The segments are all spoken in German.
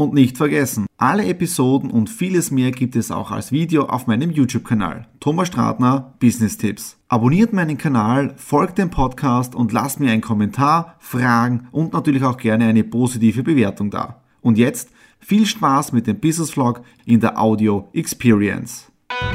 Und nicht vergessen, alle Episoden und vieles mehr gibt es auch als Video auf meinem YouTube-Kanal. Thomas Stratner, Business Tipps. Abonniert meinen Kanal, folgt dem Podcast und lasst mir einen Kommentar, Fragen und natürlich auch gerne eine positive Bewertung da. Und jetzt viel Spaß mit dem Business Vlog in der Audio Experience.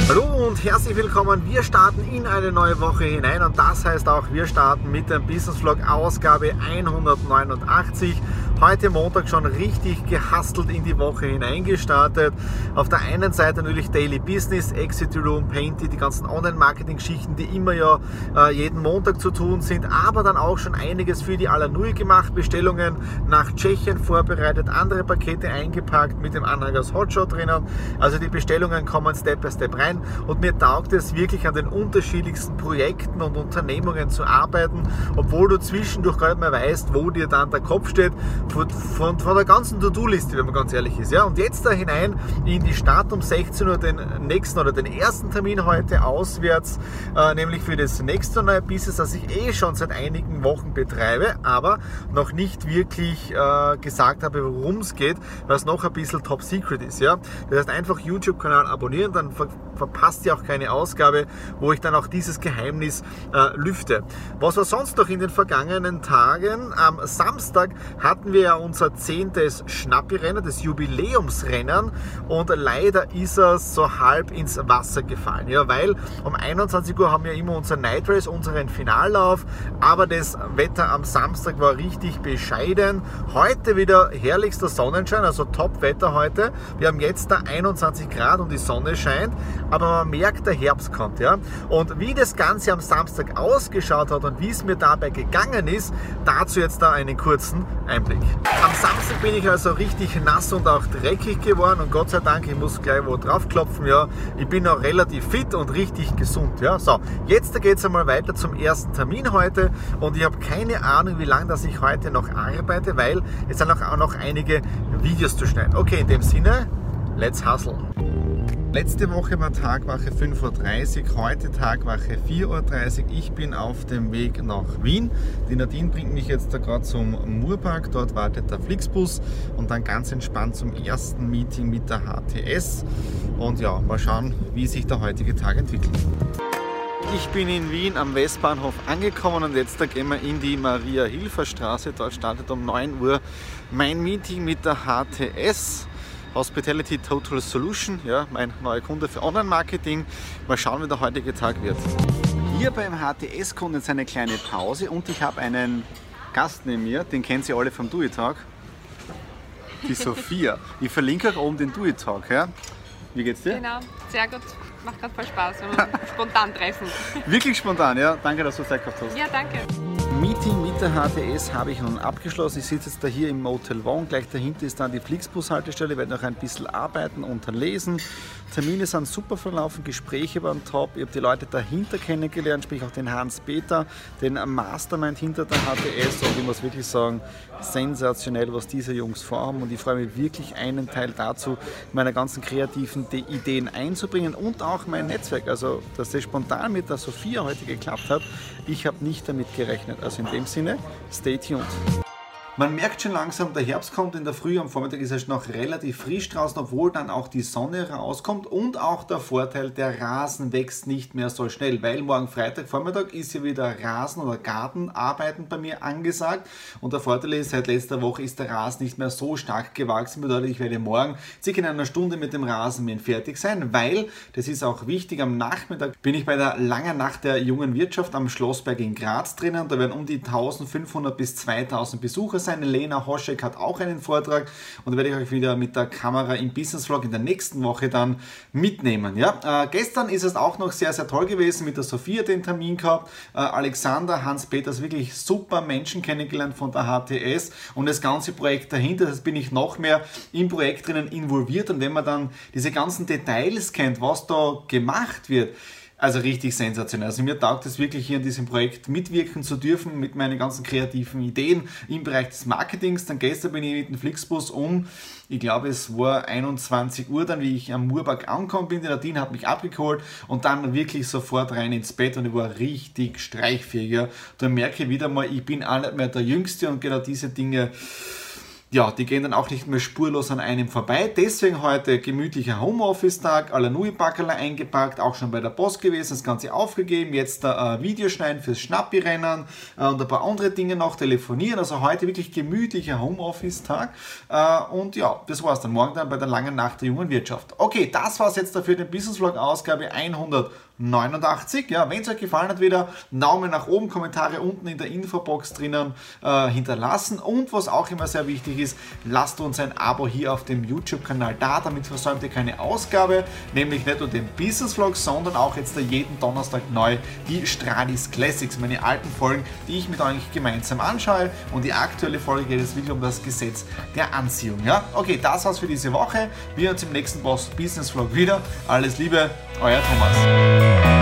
Hallo und herzlich willkommen. Wir starten in eine neue Woche hinein und das heißt auch, wir starten mit dem Business Vlog Ausgabe 189 heute Montag schon richtig gehastelt in die Woche hineingestartet. Auf der einen Seite natürlich Daily Business, Exit Room, Painty, die ganzen Online-Marketing-Geschichten, die immer ja äh, jeden Montag zu tun sind, aber dann auch schon einiges für die Alanui gemacht, Bestellungen nach Tschechien vorbereitet, andere Pakete eingepackt mit dem Anhangers Hotshot drinnen. Also die Bestellungen kommen Step by Step rein und mir taugt es wirklich an den unterschiedlichsten Projekten und Unternehmungen zu arbeiten, obwohl du zwischendurch gar nicht mehr weißt, wo dir dann der Kopf steht von, von, von der ganzen To-Do-Liste, wenn man ganz ehrlich ist. Ja? Und jetzt da hinein in die Stadt um 16 Uhr den nächsten oder den ersten Termin heute auswärts, äh, nämlich für das nächste neue Business, das ich eh schon seit einigen Wochen betreibe, aber noch nicht wirklich äh, gesagt habe, worum es geht, es noch ein bisschen top secret ist. Ja? Das heißt, einfach YouTube-Kanal abonnieren, dann ver verpasst ihr auch keine Ausgabe, wo ich dann auch dieses Geheimnis äh, lüfte. Was war sonst noch in den vergangenen Tagen? Am Samstag hatten wir wir ja unser zehntes Schnappi-Rennen, das Jubiläumsrennen und leider ist es so halb ins Wasser gefallen, ja, weil um 21 Uhr haben wir immer unser Night Race, unseren Finallauf, aber das Wetter am Samstag war richtig bescheiden. Heute wieder herrlichster Sonnenschein, also Top-Wetter heute. Wir haben jetzt da 21 Grad und die Sonne scheint, aber man merkt, der Herbst kommt, ja. Und wie das Ganze am Samstag ausgeschaut hat und wie es mir dabei gegangen ist, dazu jetzt da einen kurzen Einblick. Am Samstag bin ich also richtig nass und auch dreckig geworden und Gott sei Dank, ich muss gleich wo drauf klopfen, ja, ich bin auch relativ fit und richtig gesund, ja. So, jetzt geht es einmal weiter zum ersten Termin heute und ich habe keine Ahnung, wie lange dass ich heute noch arbeite, weil es sind auch noch einige Videos zu schneiden. Okay, in dem Sinne, let's hustle. Letzte Woche war Tagwache 5.30 Uhr, heute Tagwache 4.30 Uhr. Ich bin auf dem Weg nach Wien. Die Nadine bringt mich jetzt da gerade zum Murpark. Dort wartet der Flixbus und dann ganz entspannt zum ersten Meeting mit der HTS. Und ja, mal schauen, wie sich der heutige Tag entwickelt. Ich bin in Wien am Westbahnhof angekommen und jetzt gehen wir in die Maria-Hilfer-Straße. Dort startet um 9 Uhr mein Meeting mit der HTS. Hospitality Total Solution, ja, mein neuer Kunde für Online-Marketing. Mal schauen, wie der heutige Tag wird. Hier beim HTS-Kunden ist eine kleine Pause und ich habe einen Gast neben mir, den kennen Sie alle vom Do Talk. Die Sophia. Ich verlinke auch oben den Do Talk. Ja? Wie geht's dir? Genau, sehr gut. Macht gerade voll Spaß, wenn wir spontan treffen. Wirklich spontan, ja? Danke, dass du Zeit gehabt hast. Ja, danke. Meeting mit der HTS habe ich nun abgeschlossen. Ich sitze jetzt da hier im Motel One. Gleich dahinter ist dann die Flixbus-Haltestelle. Ich werde noch ein bisschen arbeiten und lesen. Termine sind super verlaufen, Gespräche waren top. Ich habe die Leute dahinter kennengelernt, sprich auch den Hans Peter, den Mastermind hinter der HTS. Und ich muss wirklich sagen, sensationell, was diese Jungs vorhaben. Und ich freue mich wirklich, einen Teil dazu, meine ganzen kreativen Ideen einzubringen und auch mein Netzwerk. Also, dass das spontan mit der Sophia heute geklappt hat, ich habe nicht damit gerechnet. Also in dem Sinne, stay tuned. Man merkt schon langsam, der Herbst kommt in der Früh, am Vormittag ist es noch relativ frisch draußen, obwohl dann auch die Sonne rauskommt und auch der Vorteil, der Rasen wächst nicht mehr so schnell, weil morgen Freitag Vormittag ist ja wieder Rasen- oder Gartenarbeiten bei mir angesagt und der Vorteil ist, seit letzter Woche ist der Rasen nicht mehr so stark gewachsen, bedeutet, ich werde morgen circa in einer Stunde mit dem Rasenmähen fertig sein, weil, das ist auch wichtig, am Nachmittag bin ich bei der langen Nacht der jungen Wirtschaft am Schlossberg in Graz drinnen, da werden um die 1500 bis 2000 Besucher sein. Lena Hoschek hat auch einen Vortrag und da werde ich euch wieder mit der Kamera im Business Vlog in der nächsten Woche dann mitnehmen. Ja? Äh, gestern ist es auch noch sehr, sehr toll gewesen mit der Sophia den Termin gehabt. Äh, Alexander, Hans Peters, wirklich super Menschen kennengelernt von der HTS und das ganze Projekt dahinter. Das bin ich noch mehr im Projekt drinnen involviert und wenn man dann diese ganzen Details kennt, was da gemacht wird, also richtig sensationell. Also mir taugt es wirklich hier in diesem Projekt mitwirken zu dürfen mit meinen ganzen kreativen Ideen im Bereich des Marketings. Dann gestern bin ich mit dem Flixbus um, ich glaube es war 21 Uhr dann, wie ich am Murberg angekommen bin. Die Nadine hat mich abgeholt und dann wirklich sofort rein ins Bett und ich war richtig streichfähiger. Da merke ich wieder mal, ich bin auch nicht mehr der Jüngste und genau diese Dinge ja, die gehen dann auch nicht mehr spurlos an einem vorbei. Deswegen heute gemütlicher Homeoffice-Tag, alle Nui-Backerl eingepackt, auch schon bei der Post gewesen, das Ganze aufgegeben, jetzt äh, Videoschneiden fürs Schnappi-Rennen äh, und ein paar andere Dinge noch telefonieren. Also heute wirklich gemütlicher Homeoffice-Tag. Äh, und ja, das war's dann. Morgen dann bei der langen Nacht der jungen Wirtschaft. Okay, das war's jetzt dafür, den Business Vlog Ausgabe 100. 89. Ja, wenn es euch gefallen hat, wieder Daumen nach oben, Kommentare unten in der Infobox drinnen äh, hinterlassen. Und was auch immer sehr wichtig ist, lasst uns ein Abo hier auf dem YouTube-Kanal da, damit versäumt ihr keine Ausgabe, nämlich nicht nur den Business Vlog, sondern auch jetzt jeden Donnerstag neu die Stradis Classics, meine alten Folgen, die ich mit euch gemeinsam anschaue. Und die aktuelle Folge geht es wirklich um das Gesetz der Anziehung. Ja, okay, das war's für diese Woche. Wir uns im nächsten Boss Business Vlog wieder. Alles Liebe, euer Thomas. Yeah.